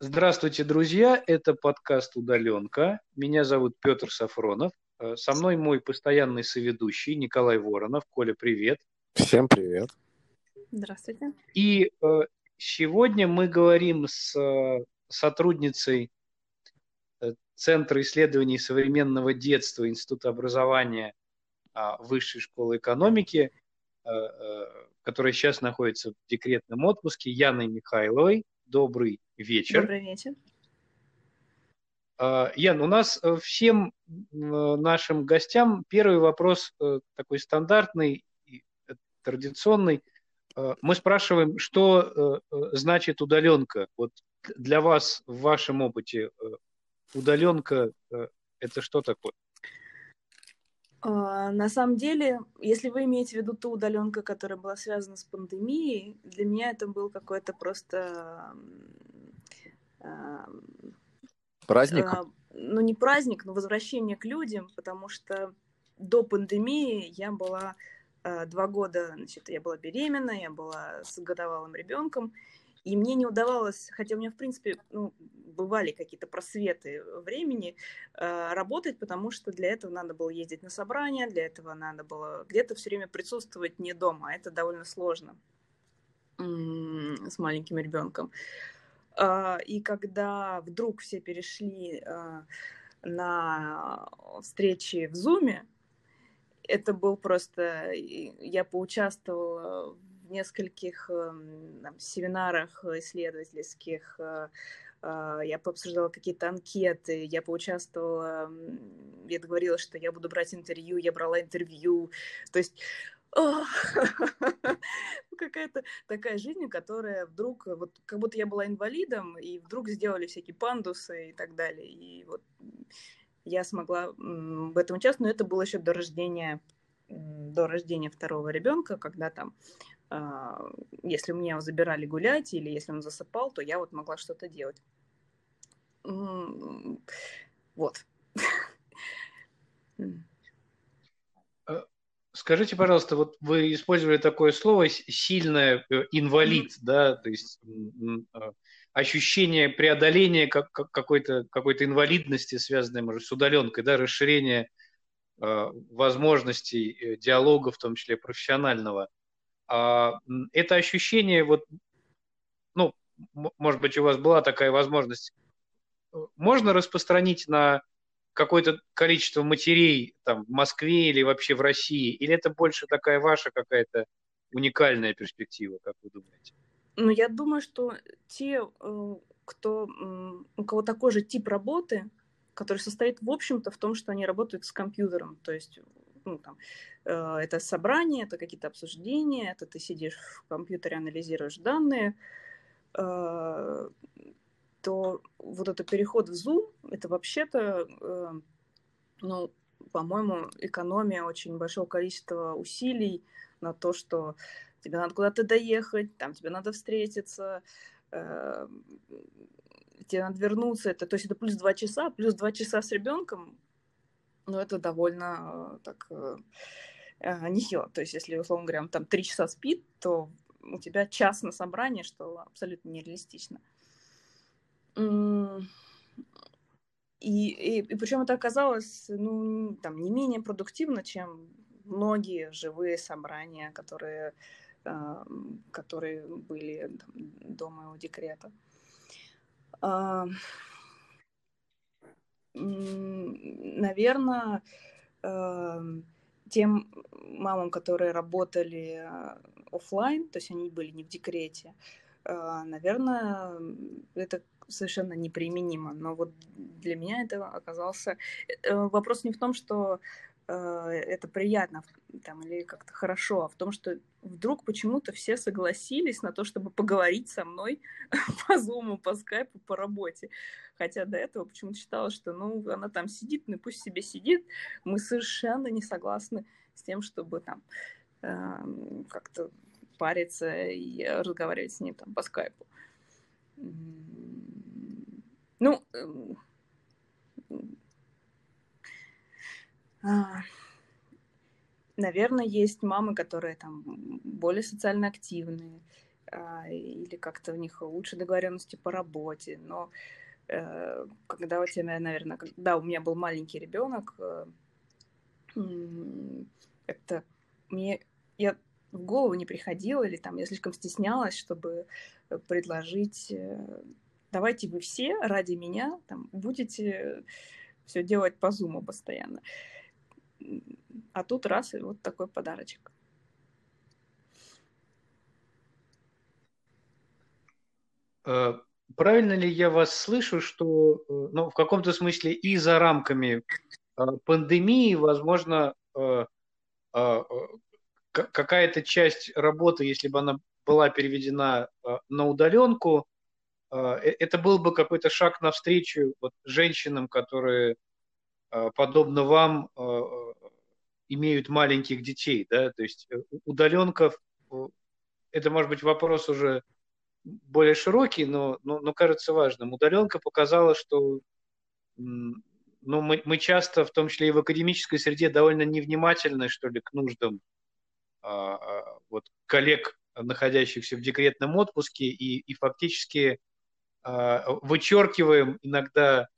Здравствуйте, друзья! Это подкаст «Удаленка». Меня зовут Петр Сафронов. Э, со мной мой постоянный соведущий Николай Воронов. Коля, привет! Всем привет! Здравствуйте! И э, сегодня мы говорим с э, сотрудницей Центра исследований современного детства Института образования а, Высшей школы экономики, которая сейчас находится в декретном отпуске, Яной Михайловой. Добрый вечер. Добрый вечер. А, Ян, у нас э, всем нашим гостям первый вопрос э, такой стандартный, э, традиционный. Мы спрашиваем, что значит удаленка? Вот для вас в вашем опыте удаленка это что такое? А, на самом деле, если вы имеете в виду ту удаленку, которая была связана с пандемией, для меня это был какой-то просто праздник. А, ну не праздник, но возвращение к людям, потому что до пандемии я была а, два года, значит, я была беременна, я была с годовалым ребенком, и мне не удавалось, хотя у меня, в принципе, ну, бывали какие-то просветы времени, э, работать, потому что для этого надо было ездить на собрания, для этого надо было где-то все время присутствовать не дома. Это довольно сложно с маленьким ребенком. Э, и когда вдруг все перешли э, на встречи в Зуме, это был просто... Я поучаствовала в нескольких эм, там, семинарах исследовательских, э, я пообсуждала какие-то анкеты, я поучаствовала, я договорилась, что я буду брать интервью, я брала интервью, то есть какая-то такая жизнь, которая вдруг, вот как будто я была инвалидом, и вдруг сделали всякие пандусы и так далее. И вот я смогла в этом участвовать, но это было еще до рождения до рождения второго ребенка, когда там а, если меня забирали гулять или если он засыпал, то я вот могла что-то делать. Вот. Э, скажите, пожалуйста, вот вы использовали такое слово сильное э, инвалид, mm-hmm. да, то есть э, ощущение преодоления какой-то какой-то инвалидности, связанной, может, с удаленкой, да, расширение возможностей диалога, в том числе профессионального. А, это ощущение, вот, ну, может быть, у вас была такая возможность, можно распространить на какое-то количество матерей там, в Москве или вообще в России? Или это больше такая ваша какая-то уникальная перспектива, как вы думаете? Ну, я думаю, что те, э, кто, у кого такой же тип работы, который состоит, в общем-то, в том, что они работают с компьютером, то есть ну, там, э, это собрание, это какие-то обсуждения, это ты сидишь в компьютере, анализируешь данные, э, то вот этот переход в Zoom, это вообще-то, э, ну, по-моему, экономия очень большого количества усилий на то, что тебе надо куда-то доехать, там тебе надо встретиться, э, тебе надо вернуться. Это, то есть это плюс два часа, плюс два часа с ребенком, ну, это довольно э, так э, э, нехило. То есть, если, условно говоря, там три часа спит, то у тебя час на собрание, что абсолютно нереалистично. И, и, и причем это оказалось ну, там, не менее продуктивно, чем многие живые собрания, которые, э, которые были там, до моего декрета. Э, наверное, эм, тем мамам, которые работали офлайн, то есть они были не в декрете, наверное, это совершенно неприменимо. Но вот для меня это оказался... Э, вопрос не в том, что это приятно там, или как-то хорошо, а в том, что вдруг почему-то все согласились на то, чтобы поговорить со мной по зуму, по скайпу, по работе. Хотя до этого почему-то считала, что ну, она там сидит, ну пусть себе сидит. Мы совершенно не согласны с тем, чтобы там э, как-то париться и разговаривать с ней там по скайпу. Ну, э, наверное, есть мамы, которые там более социально активные, а, или как-то у них лучше договоренности по работе. Но э, когда у тебя, наверное, когда у меня был маленький ребенок, э, это мне я в голову не приходило, или там я слишком стеснялась, чтобы предложить, э, давайте вы все ради меня там, будете все делать по зуму постоянно. А тут раз, и вот такой подарочек. Э, правильно ли я вас слышу, что э, ну, в каком-то смысле и за рамками пандемии, возможно, какая-то часть работы, если бы она была переведена а, на удаленку, а, э, это был бы какой-то шаг навстречу вот женщинам, которые, подобно вам, имеют маленьких детей, да, то есть э, удаленка, это может быть вопрос уже более широкий, но, но, но кажется важным. Удаленка показала, что ну, мы, мы часто, в том числе и в академической среде, довольно невнимательны, что ли, к нуждам вот, коллег, находящихся в декретном отпуске, и, и фактически а, вычеркиваем иногда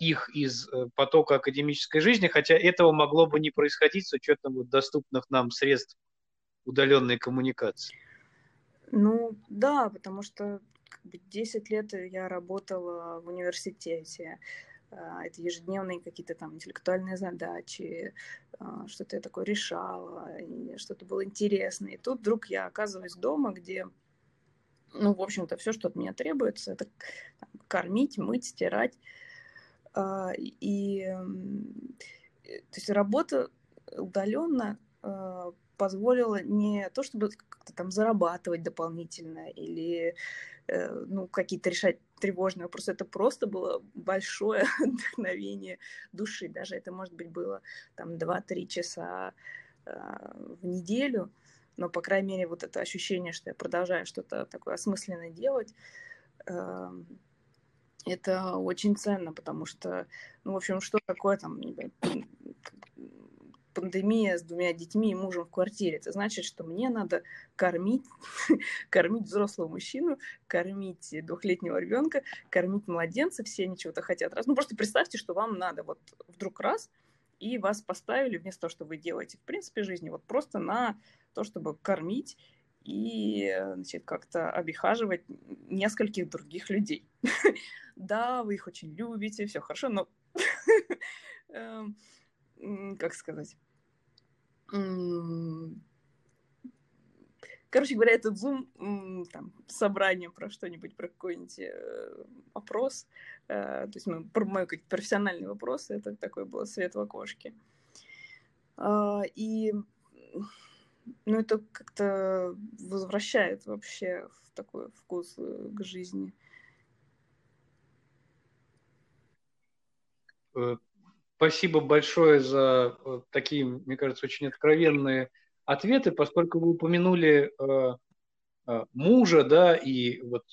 их из э, потока академической жизни, хотя этого могло бы не происходить с учетом вот доступных нам средств удаленной коммуникации. Ну да, потому что 10 лет я работала в университете, а, это ежедневные какие-то там интеллектуальные задачи, а, что-то я такое решала, что-то было интересное. И тут вдруг я оказываюсь дома, где, ну, в общем-то, все, что от меня требуется, это там, кормить, мыть, стирать. А, и то есть работа удаленно позволила не то, чтобы как-то там зарабатывать дополнительно или э, ну, какие-то решать тревожные вопросы. Это просто было большое вдохновение души. Даже это, может быть, было там 2-3 часа э, в неделю, но, по крайней мере, вот это ощущение, что я продолжаю что-то такое осмысленное делать, это очень ценно, потому что, ну, в общем, что такое там, пандемия с двумя детьми и мужем в квартире. Это значит, что мне надо кормить, кормить взрослого мужчину, кормить двухлетнего ребенка, кормить младенца, все они чего-то хотят раз. Ну, просто представьте, что вам надо вот вдруг раз, и вас поставили вместо того, что вы делаете в принципе жизни, вот просто на то, чтобы кормить и значит, как-то обихаживать нескольких других людей. да, вы их очень любите, все хорошо, но эм, как сказать, короче говоря, этот Zoom, там, собрание про что-нибудь, про какой-нибудь э, опрос, э, то есть мы, про мои какие-то профессиональные вопросы, это такой был свет в окошке. Э, и, ну, это как-то возвращает вообще в такой вкус э, к жизни. Спасибо большое за э, такие, мне кажется, очень откровенные ответы, поскольку вы упомянули э, э, мужа, да, и вот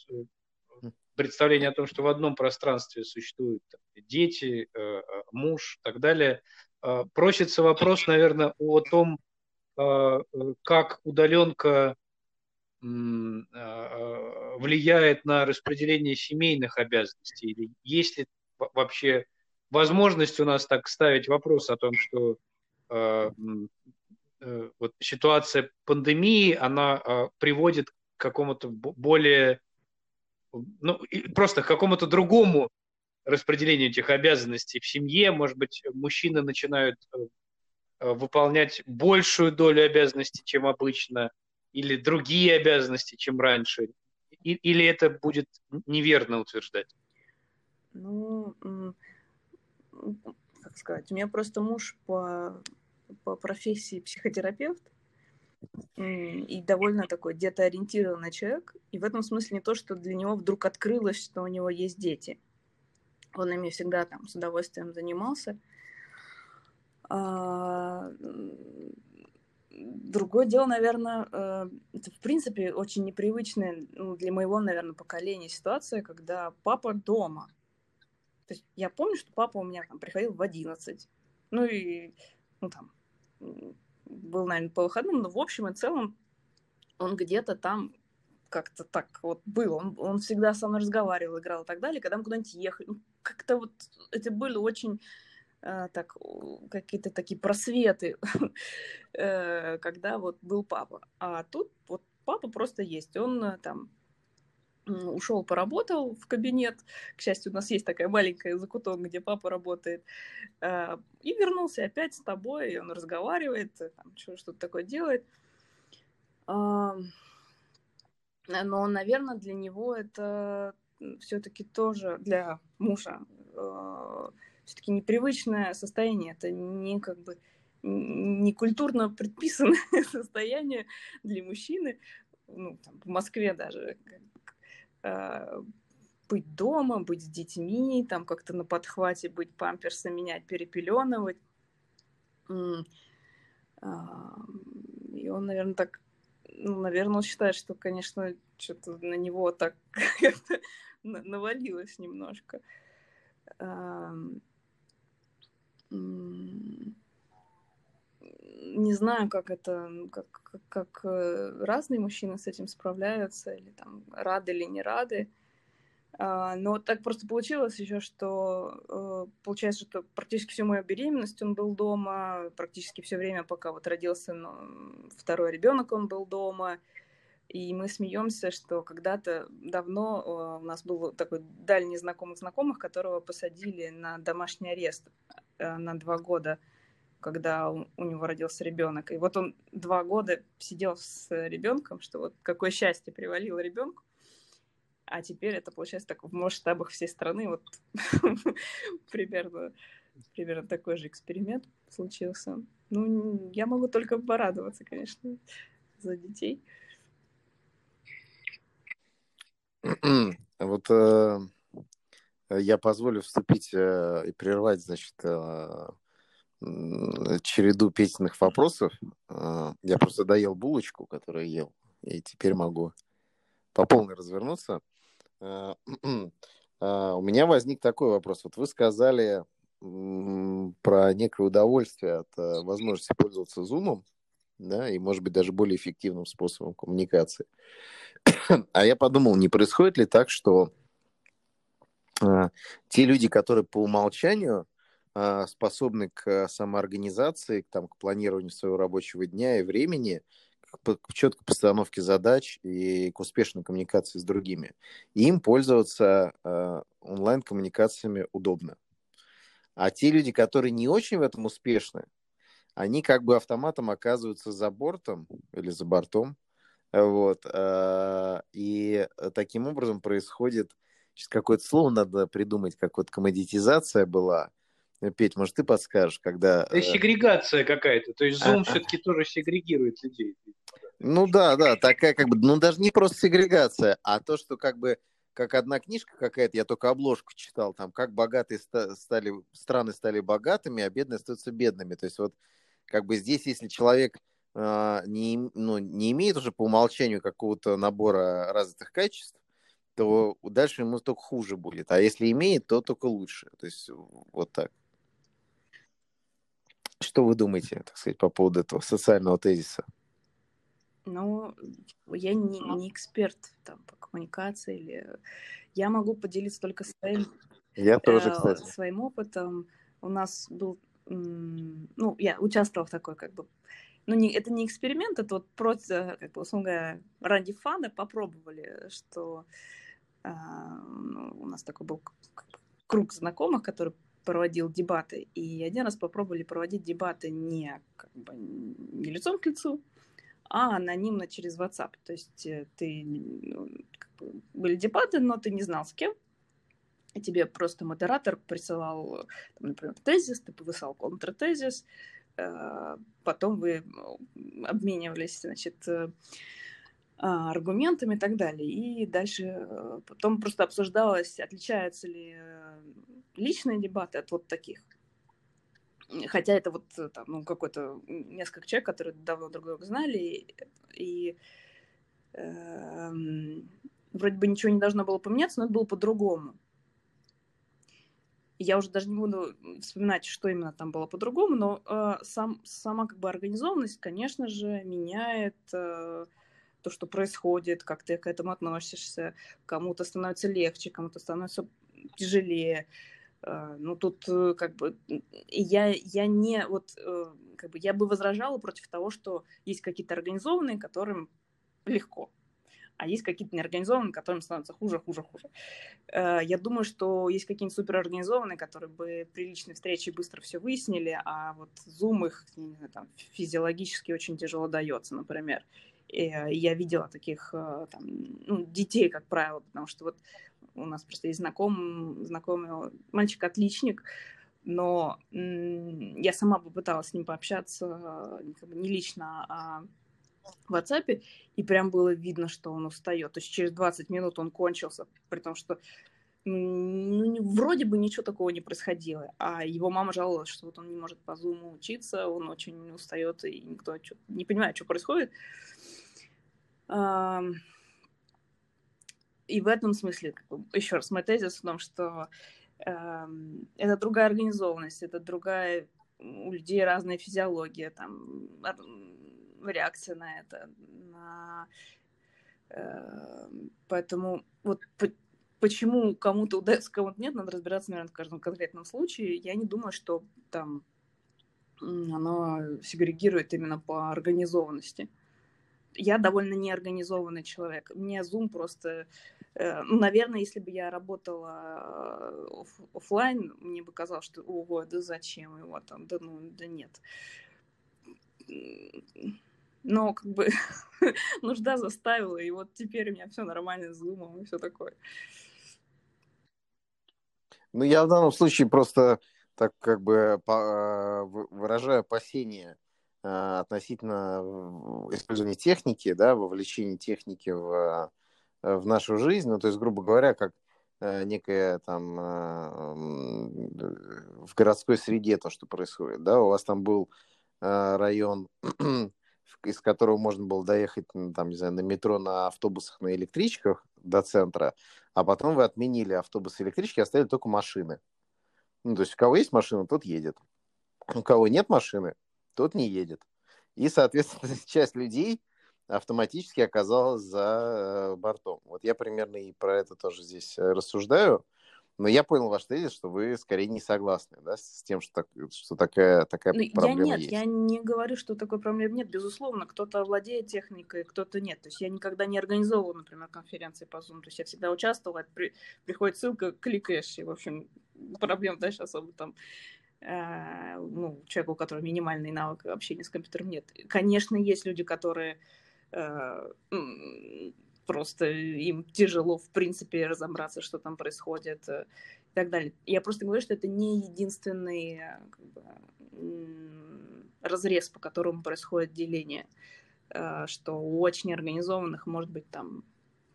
представление о том, что в одном пространстве существуют дети, муж и так далее. Просится вопрос, наверное, о том, как удаленка влияет на распределение семейных обязанностей, или есть ли вообще возможность у нас так ставить вопрос о том, что э, э, вот ситуация пандемии, она э, приводит к какому-то более, ну, просто к какому-то другому распределению этих обязанностей в семье. Может быть, мужчины начинают э, э, выполнять большую долю обязанностей, чем обычно, или другие обязанности, чем раньше. Или это будет неверно утверждать? Ну, как сказать, у меня просто муж по, по профессии психотерапевт, и довольно такой детоориентированный человек. И в этом смысле не то, что для него вдруг открылось, что у него есть дети. Он ими всегда там с удовольствием занимался. А, другое дело, наверное, э, это в принципе очень непривычная ну, для моего, наверное, поколения ситуация, когда папа дома – то есть я помню, что папа у меня там приходил в 11. Ну и, ну там, был, наверное, по выходным, но в общем и целом он где-то там как-то так вот было. Он, он всегда со мной разговаривал, играл и так далее. Когда мы куда-нибудь ехали, ну, как-то вот это были очень э, так, какие-то такие просветы, э, когда вот был папа. А тут вот папа просто есть. Он э, там ушел, поработал в кабинет. К счастью, у нас есть такая маленькая закуток, где папа работает. И вернулся опять с тобой, и он разговаривает, там, что-то такое делает. Но, наверное, для него это все-таки тоже для мужа э, все-таки непривычное состояние. Это не как бы не культурно предписанное состояние для мужчины, ну, там, в Москве даже, э, быть дома, быть с детьми, там как-то на подхвате быть памперсы менять, перепеленывать. Э, и он, наверное, так ну, наверное, он считает, что, конечно, что-то на него так навалилось немножко. Не знаю, как это, как, как, как э, разные мужчины с этим справляются, или там рады или не рады. А, но так просто получилось еще, что э, получается, что практически всю мою беременность он был дома, практически все время, пока вот родился второй ребенок, он был дома. И мы смеемся, что когда-то давно э, у нас был такой дальний знакомый знакомых, которого посадили на домашний арест на два года, когда у него родился ребенок. И вот он два года сидел с ребенком, что вот какое счастье привалило ребенку. А теперь это получается так в масштабах всей страны. Вот примерно, примерно такой же эксперимент случился. Ну, я могу только порадоваться, конечно, за детей. Вот э, я позволю вступить э, и прервать, значит, э, череду песенных вопросов. Э, я просто доел булочку, которую ел, и теперь могу по полной развернуться. Э, а, у меня возник такой вопрос. Вот вы сказали про некое удовольствие от э, возможности пользоваться зумом, да, и, может быть, даже более эффективным способом коммуникации. А я подумал, не происходит ли так, что те люди, которые по умолчанию способны к самоорганизации, к, там, к планированию своего рабочего дня и времени, к четкой постановке задач и к успешной коммуникации с другими. И им пользоваться э, онлайн-коммуникациями удобно. А те люди, которые не очень в этом успешны, они как бы автоматом оказываются за бортом или за бортом. Вот. И таким образом происходит... Сейчас какое-то слово надо придумать, как вот коммодитизация была. Петь, может, ты подскажешь, когда... Это сегрегация какая-то. То есть Zoom все-таки тоже сегрегирует людей. Ну да, да, такая как бы, ну даже не просто сегрегация, а то, что как бы как одна книжка какая-то, я только обложку читал, там, как богатые стали, страны стали богатыми, а бедные остаются бедными. То есть вот как бы здесь, если человек э, не, ну, не имеет уже по умолчанию какого-то набора развитых качеств, то дальше ему только хуже будет. А если имеет, то только лучше. То есть вот так. Что вы думаете, так сказать, по поводу этого социального тезиса? Ну, я не, не эксперт там, по коммуникации. Или... Я могу поделиться только своим, я тоже, э, своим опытом. У нас был... Ну, я участвовала в такой, как бы... Ну, не, это не эксперимент, это вот просто, как бы, условно говоря, ради фана попробовали, что э, ну, у нас такой был круг знакомых, который проводил дебаты. И один раз попробовали проводить дебаты не, как бы, не лицом к лицу, а анонимно через WhatsApp. То есть э, ты ну, как бы, были дебаты, но ты не знал с кем. И тебе просто модератор присылал, там, например, тезис, ты повысал контртезис, э, потом вы обменивались, значит, э, аргументами и так далее. И дальше потом просто обсуждалось, отличаются ли личные дебаты от вот таких. Хотя это вот там, ну, какой-то несколько человек, которые давно друг друга знали, и, и э, вроде бы ничего не должно было поменяться, но это было по-другому. Я уже даже не буду вспоминать, что именно там было по-другому, но э, сам, сама как бы организованность, конечно же, меняет э, то, что происходит, как ты к этому относишься. Кому-то становится легче, кому-то становится тяжелее. А, ну, тут э, как бы я, я не вот э, как бы я бы возражала против того, что есть какие-то организованные, которым легко, а есть какие-то неорганизованные, которым становится хуже, хуже, хуже. Э, я думаю, что есть какие-нибудь суперорганизованные, которые бы при личной встрече быстро все выяснили, а вот Zoom их там, физиологически очень тяжело дается, например. И я видела таких там, ну, детей, как правило, потому что вот у нас просто есть знаком, знакомый мальчик-отличник, но я сама попыталась с ним пообщаться как бы не лично, а в WhatsApp, и прям было видно, что он устает. То есть через 20 минут он кончился, при том, что ну, вроде бы ничего такого не происходило. А его мама жаловалась, что вот он не может по зуму учиться, он очень устает, и никто не понимает, что происходит. И в этом смысле, еще раз, мой тезис в том, что э, это другая организованность, это другая у людей разная физиология, там реакция на это, на... Э, поэтому вот по, почему кому-то удается, кому-то нет, надо разбираться, наверное, в каждом конкретном случае. Я не думаю, что там оно сегрегирует именно по организованности. Я довольно неорганизованный человек. Мне Zoom просто Э, ну, наверное, если бы я работала э, офлайн, мне бы казалось, что ого, да зачем его там, да ну, да нет. Но как бы нужда заставила, и вот теперь у меня все нормально с зумом и все такое. Ну, я в данном случае просто так как бы э, выражаю опасения относительно использования техники, да, вовлечения техники в Э, в нашу жизнь, ну, то есть, грубо говоря, как э, некая там э, в городской среде то, что происходит, да, у вас там был район, из которого можно было доехать, там, не знаю, на метро, на автобусах, на электричках до центра, а потом вы отменили автобусы и электрички, оставили только машины. Ну, то есть у кого есть машина, тот едет. У кого нет машины, тот не едет. И, соответственно, часть людей автоматически оказалась за э, бортом. Вот я примерно и про это тоже здесь э, рассуждаю. Но я понял ваш тезис, что вы скорее не согласны да, с тем, что, так, что такая, такая ну, проблема я нет, есть. Я не говорю, что такой проблемы нет. Безусловно, кто-то владеет техникой, кто-то нет. То есть я никогда не организовывала, например, конференции по Zoom. То есть я всегда участвовала, при, приходит ссылка, кликаешь, и, в общем, проблем дальше особо там ну, человеку, у которого минимальный навык общения с компьютером нет. Конечно, есть люди, которые Э, просто им тяжело, в принципе, разобраться, что там происходит э, и так далее. Я просто говорю, что это не единственный как бы, разрез, по которому происходит деление, что у очень организованных может быть там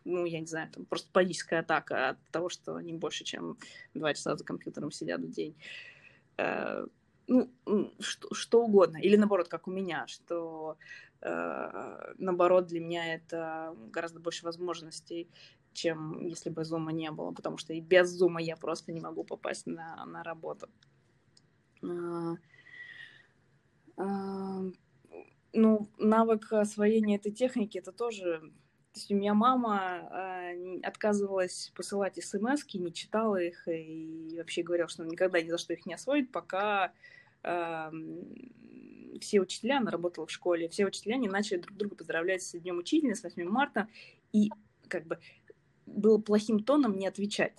ну, я не знаю, там просто паническая атака от того, что они больше, чем два часа за компьютером сидят в день ну, что, что угодно. Или наоборот, как у меня, что э, наоборот для меня это гораздо больше возможностей, чем если бы зума не было, потому что и без зума я просто не могу попасть на, на работу. Э, э, ну, навык освоения этой техники это тоже то есть у меня мама э, отказывалась посылать смс не читала их и вообще говорила, что никогда ни за что их не освоит, пока э, все учителя, она работала в школе, все учителя не начали друг друга поздравлять с Днем Учителя, с 8 марта, и как бы было плохим тоном не отвечать.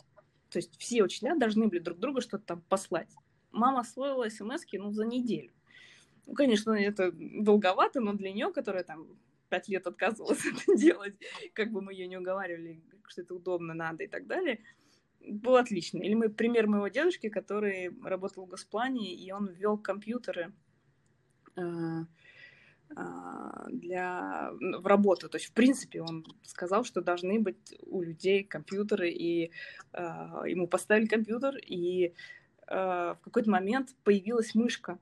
То есть все учителя должны были друг другу что-то там послать. Мама освоила смс ну, за неделю. Ну, конечно, это долговато, но для нее, которая там пять лет отказывалась это делать, как бы мы ее не уговаривали, что это удобно, надо и так далее, был отлично. Или мы пример моего дедушки, который работал в Госплане, и он ввел компьютеры э, э, для, в работу. То есть, в принципе, он сказал, что должны быть у людей компьютеры, и э, ему поставили компьютер, и э, в какой-то момент появилась мышка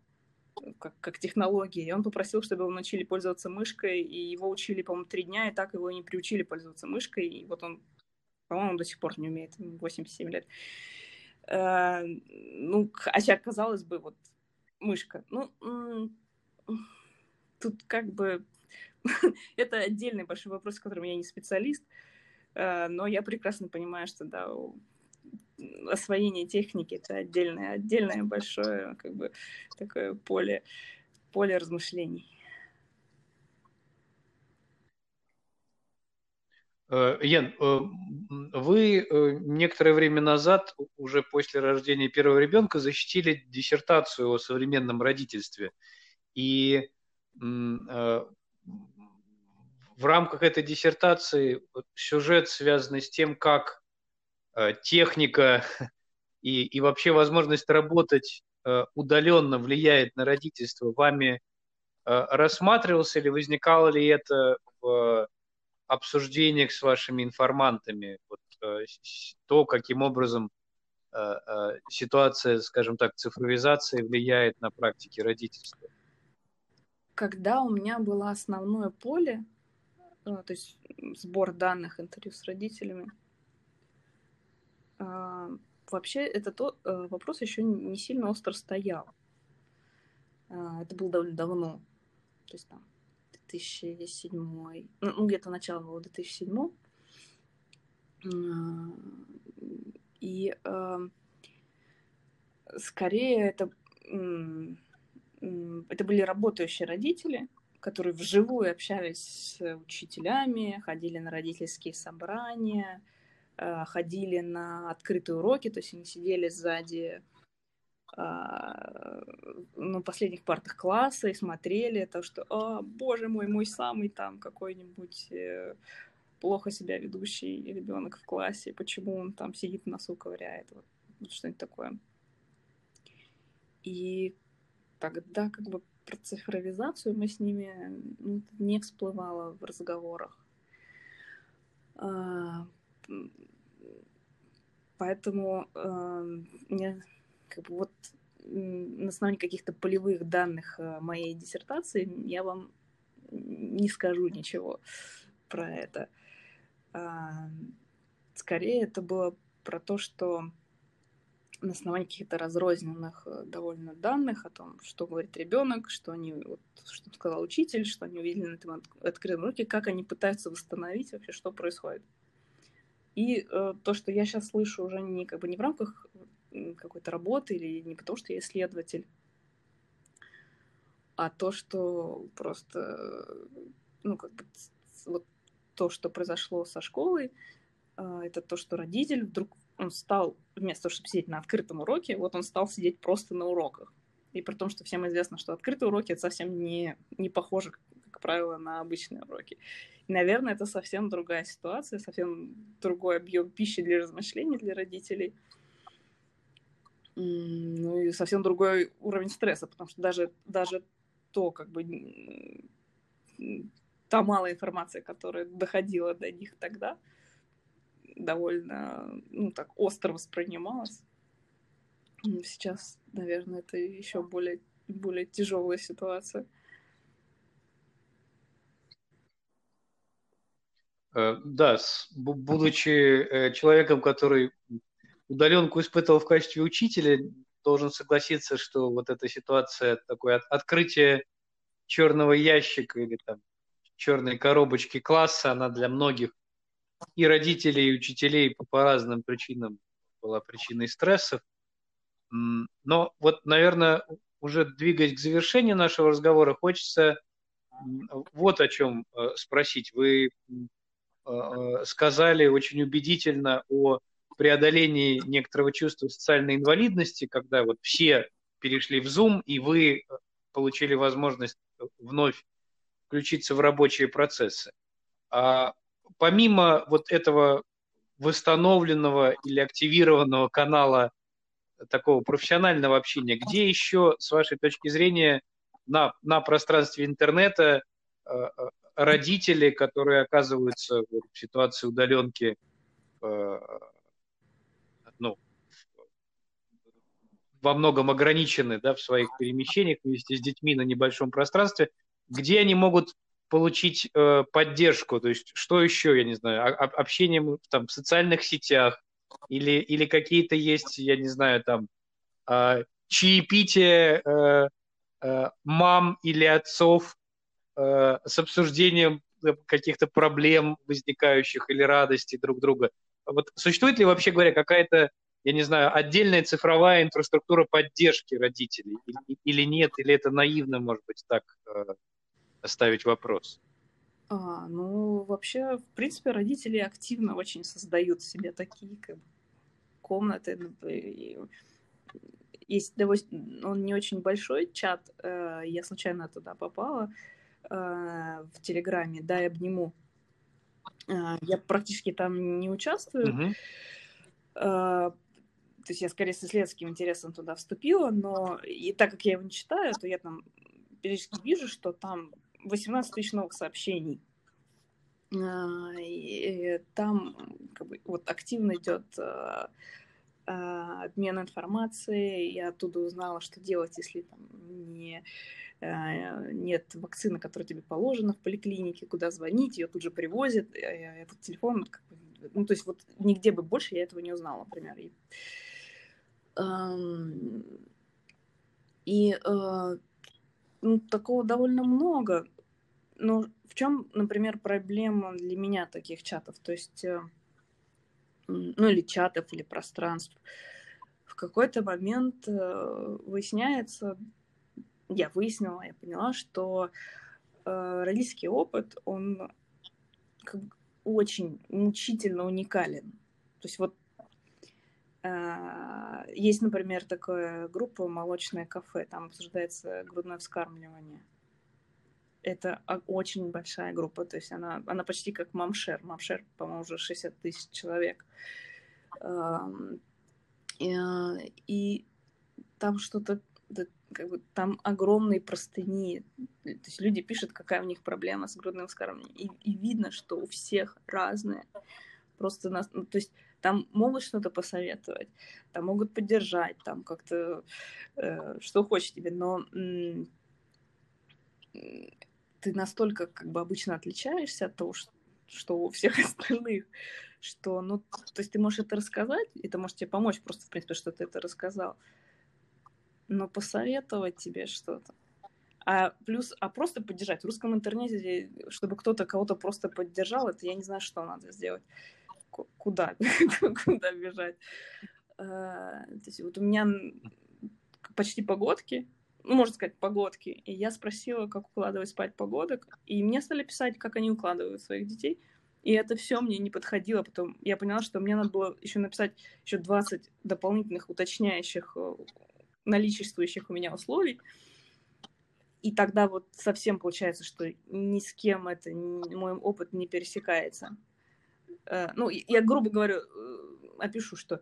как, как технология. И он попросил, чтобы его научили пользоваться мышкой, и его учили, по-моему, три дня, и так его не приучили пользоваться мышкой. И вот он, по-моему, до сих пор не умеет, 87 лет. Э, ну, хотя, казалось бы, вот мышка. Ну, тут как бы это отдельный большой вопрос, в котором я не специалист, э, но я прекрасно понимаю, что да, освоение техники это отдельное, отдельное большое как бы такое поле, поле размышлений. Э, Ян, э, вы э, некоторое время назад, уже после рождения первого ребенка, защитили диссертацию о современном родительстве. И в рамках этой диссертации сюжет, связанный с тем, как техника и, и вообще возможность работать удаленно влияет на родительство, вами рассматривался или возникало ли это в обсуждениях с вашими информантами, вот, э, то, каким образом э, э, ситуация, скажем так, цифровизации влияет на практике родительства? Когда у меня было основное поле, то есть сбор данных, интервью с родителями, вообще этот вопрос еще не сильно остро стоял. Это было довольно давно. То есть там 2007, ну, ну, где-то начало было 2007. И э, скорее это, это были работающие родители, которые вживую общались с учителями, ходили на родительские собрания, э, ходили на открытые уроки, то есть они сидели сзади а, на последних партах класса и смотрели то, что, о, боже мой, мой самый там какой-нибудь э, плохо себя ведущий ребенок в классе, почему он там сидит носу ковыряет, вот, что-нибудь такое. И тогда как бы про цифровизацию мы с ними ну, не всплывало в разговорах. Поэтому э, мне как бы вот на основании каких-то полевых данных э, моей диссертации я вам не скажу ничего про это. А, скорее это было про то, что на основании каких-то разрозненных э, довольно данных о том, что говорит ребенок, что они, вот, что сказал учитель, что они увидели на этом открытом уроке, как они пытаются восстановить вообще, что происходит. И э, то, что я сейчас слышу уже не как бы не в рамках какой-то работы или не потому, что я исследователь, а то, что просто, ну, как бы, вот то, что произошло со школой, а, это то, что родитель вдруг, он стал, вместо того, чтобы сидеть на открытом уроке, вот он стал сидеть просто на уроках. И при том, что всем известно, что открытые уроки это совсем не, не похоже, как правило, на обычные уроки. Наверное, это совсем другая ситуация, совсем другой объем пищи для размышлений для родителей – ну и совсем другой уровень стресса, потому что даже, даже то, как бы, та малая информация, которая доходила до них тогда, довольно, ну, так, остро воспринималась. Сейчас, наверное, это еще более, более тяжелая ситуация. Э, да, будучи э, человеком, который удаленку испытывал в качестве учителя, должен согласиться, что вот эта ситуация, такое открытие черного ящика или там черной коробочки класса, она для многих и родителей, и учителей по, по разным причинам была причиной стрессов. Но вот, наверное, уже двигаясь к завершению нашего разговора, хочется вот о чем э, спросить. Вы сказали очень убедительно о преодолении некоторого чувства социальной инвалидности, когда вот все перешли в Zoom, и вы э, получили возможность вновь включиться в рабочие процессы. А помимо вот этого восстановленного или активированного канала такого профессионального общения, где еще, с вашей точки зрения, на, на пространстве интернета э, э, родители, которые оказываются в ситуации удаленки, ну, во многом ограничены да, в своих перемещениях вместе с детьми на небольшом пространстве, где они могут получить э, поддержку, то есть что еще, я не знаю, а, общение там, в социальных сетях или, или какие-то есть, я не знаю, там, э, чаепитие э, э, мам или отцов э, с обсуждением э, каких-то проблем возникающих или радости друг друга. Вот существует ли вообще говоря какая-то, я не знаю, отдельная цифровая инфраструктура поддержки родителей или, нет, или это наивно, может быть, так э, оставить вопрос? А, ну, вообще, в принципе, родители активно очень создают себе такие как бы, комнаты. Ну, есть довольно, он не очень большой чат, я случайно туда попала в Телеграме, дай обниму. Э, я практически там не участвую. Mm-hmm. То есть я скорее с исследовательским интересом туда вступила, но и так как я его не читаю, то я там периодически вижу, что там 18 тысяч новых сообщений. И там как бы, вот активно идет обмен информацией. Я оттуда узнала, что делать, если там не, а, нет вакцины, которая тебе положена в поликлинике, куда звонить, ее тут же привозят, этот телефон, как ну, то есть вот нигде бы больше я этого не узнала, например. И, и а, ну, такого довольно много. Но в чем, например, проблема для меня таких чатов? То есть э, ну или чатов, или пространств. В какой-то момент э, выясняется, я выяснила, я поняла, что э, родительский опыт, он очень мучительно уникален. То есть вот э, есть, например, такая группа «Молочное кафе», там обсуждается грудное вскармливание – это очень большая группа, то есть она, она почти как Мамшер. Мамшер, по-моему, уже 60 тысяч человек. И, и там что-то, как бы, там огромные простыни. То есть люди пишут, какая у них проблема с грудным вскармливанием. И, и видно, что у всех разные. Просто нас, ну, то есть там могут что-то посоветовать, там могут поддержать, там как-то э, что хочешь тебе, но ты настолько как бы обычно отличаешься от того, что, что у всех остальных, что, ну, то есть ты можешь это рассказать, и это может тебе помочь просто, в принципе, что ты это рассказал, но посоветовать тебе что-то. А плюс, а просто поддержать. В русском интернете, чтобы кто-то кого-то просто поддержал, это я не знаю, что надо сделать. Куда? Куда бежать? А, то есть вот у меня почти погодки, ну, можно сказать, погодки. И я спросила, как укладывать спать погодок, и мне стали писать, как они укладывают своих детей. И это все мне не подходило. Потом я поняла, что мне надо было еще написать еще 20 дополнительных уточняющих, э, наличествующих у меня условий. И тогда вот совсем получается, что ни с кем это, мой опыт не пересекается. Э, ну, я, грубо говорю, э, опишу, что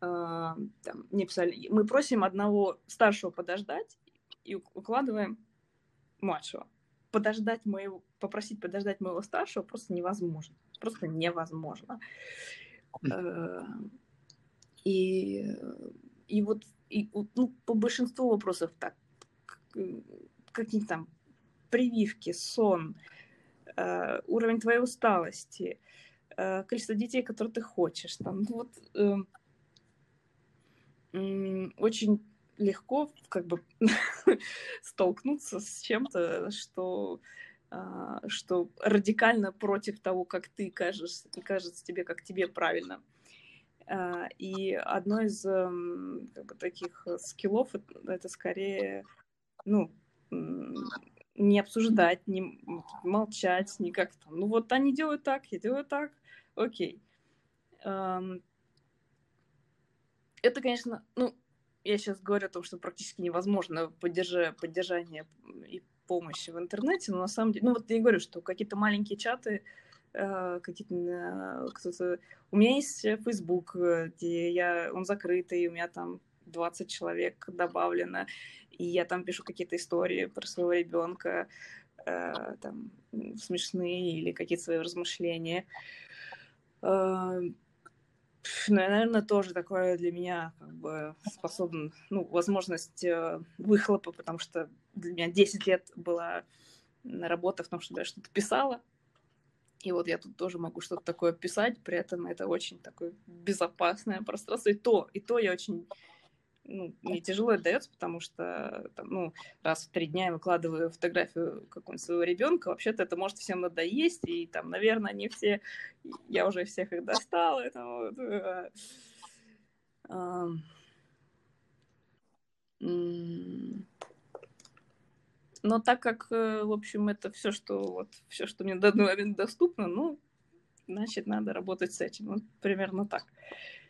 там, мне писали, мы просим одного старшего подождать, и укладываем младшего. Подождать моего, попросить подождать моего старшего просто невозможно. Просто невозможно. Э, и, и вот и, ну, по большинству вопросов так, какие там прививки, сон, э, уровень твоей усталости, э, количество детей, которые ты хочешь, там, вот очень легко как бы столкнуться с чем-то, что а, что радикально против того, как ты кажешь, кажется тебе, как тебе правильно. А, и одно из эм, как бы, таких скиллов это скорее, ну, не обсуждать, не молчать, не как там. Ну вот они делают так, я делаю так, окей. Это, конечно, ну, я сейчас говорю о том, что практически невозможно поддержа, поддержание и помощи в интернете, но на самом деле, ну вот я говорю, что какие-то маленькие чаты, э, какие-то э, кто-то... У меня есть Facebook, где я, он закрытый, у меня там 20 человек добавлено, и я там пишу какие-то истории про своего ребенка, э, там, смешные или какие-то свои размышления. Э, наверное, тоже такое для меня как бы способен, ну, возможность э, выхлопа, потому что для меня 10 лет была работа в том, что я что-то писала. И вот я тут тоже могу что-то такое писать, при этом это очень такое безопасное пространство. И то, и то я очень ну, мне тяжело это дается, потому что там, ну, раз в три дня я выкладываю фотографию какого-нибудь своего ребенка, вообще-то это может всем надоесть, и там, наверное, они все, я уже всех их достала, это вот, э, э, но так как, э, в общем, это все, что вот все, что мне на данный момент доступно, ну, значит, надо работать с этим. Вот примерно так. Эм,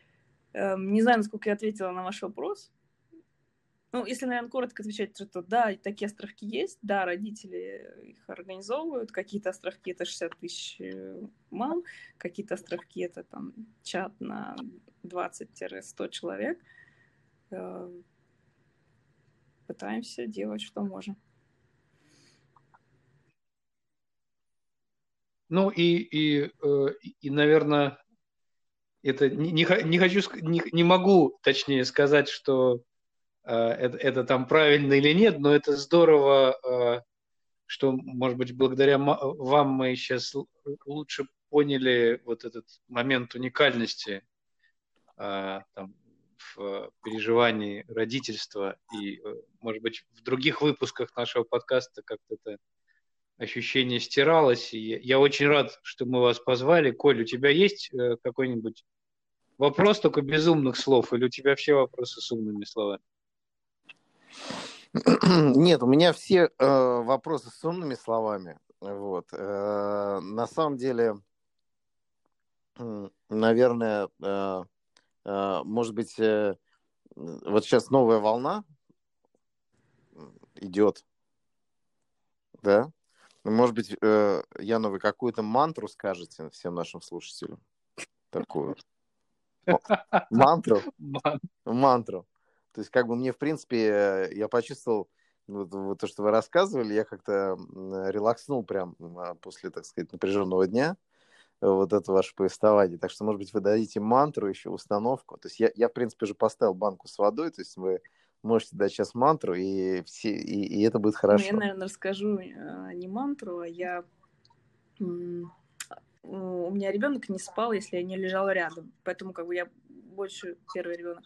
не знаю, насколько я ответила на ваш вопрос. Ну, если, наверное, коротко отвечать, то, да, такие островки есть. Да, родители их организовывают. Какие-то островки это 60 тысяч э, мам, какие-то островки это там чат на 20-100 человек. Эм, пытаемся делать, что можем. Ну и, и, э, и наверное, это не, не, хочу, не, не могу, точнее, сказать, что э, это, это там правильно или нет, но это здорово, э, что, может быть, благодаря вам мы сейчас лучше поняли вот этот момент уникальности э, там, в переживании родительства. И, э, может быть, в других выпусках нашего подкаста как-то это ощущение стиралось. И я очень рад, что мы вас позвали. Коль, у тебя есть э, какой-нибудь вопрос только без умных слов, или у тебя все вопросы с умными словами? Нет, у меня все э, вопросы с умными словами. Вот. Э, на самом деле, наверное, э, э, может быть, э, вот сейчас новая волна идет, да? Может быть, э, Яна, вы какую-то мантру скажете всем нашим слушателям? Такую. Мантру? Мантру. То есть, как бы мне, в принципе, э, я почувствовал, вот, вот то, что вы рассказывали, я как-то релакснул прям а, после, так сказать, напряженного дня вот это ваше повествование. Так что, может быть, вы дадите мантру, еще установку. То есть я, я в принципе, уже поставил банку с водой, то есть вы можете дать сейчас мантру, и, все, и, и это будет хорошо. Ну, я, наверное, расскажу э, не мантру, а я... У меня ребенок не спал, если я не лежала рядом. Поэтому как бы я больше, первый ребенок,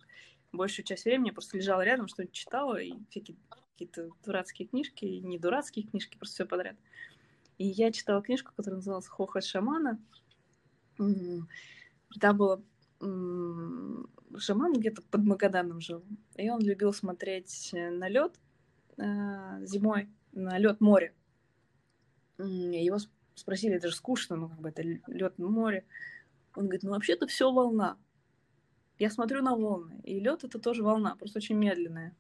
большую часть времени просто лежала рядом, что-нибудь читала, и всякие какие-то дурацкие книжки, и не дурацкие книжки, просто все подряд. И я читала книжку, которая называлась «Хохот шамана». Там было шаман где-то под Магаданом жил, и он любил смотреть э, на лед э, зимой, на лед моря. Его спросили, это же скучно, ну как бы это лед море. Он говорит, ну вообще-то все волна. Я смотрю на волны, и лед это тоже волна, просто очень медленная.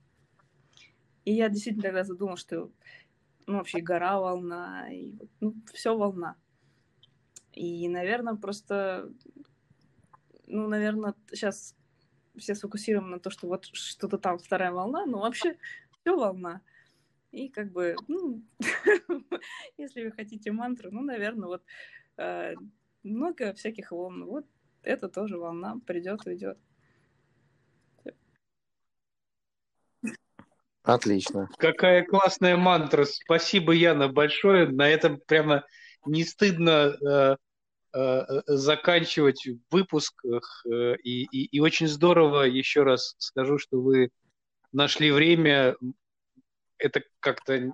И я действительно тогда задумала, что ну, вообще гора волна, и ну, все волна. И, наверное, просто ну, наверное, сейчас все сфокусированы на то, что вот что-то там вторая волна, но вообще все волна. И как бы, ну, если вы хотите мантру, ну, наверное, вот э, много всяких волн. Вот это тоже волна, придет, уйдет. Отлично. Какая классная мантра. Спасибо, Яна, большое. На этом прямо не стыдно э, Э, заканчивать выпуск. Э, и, и, и очень здорово, еще раз скажу, что вы нашли время. Это как-то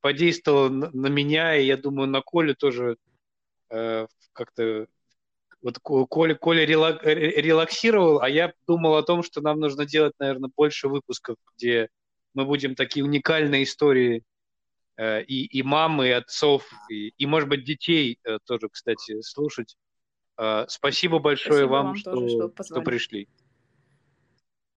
подействовало на меня, и я думаю, на Коле тоже э, как-то вот Коля, Коля релаксировал, а я думал о том, что нам нужно делать, наверное, больше выпусков, где мы будем такие уникальные истории Э, и, и мам, и отцов, и, и, может быть, детей э, тоже, кстати, слушать. Э, спасибо большое Спасибо вам, вам что, тоже, что, что пришли.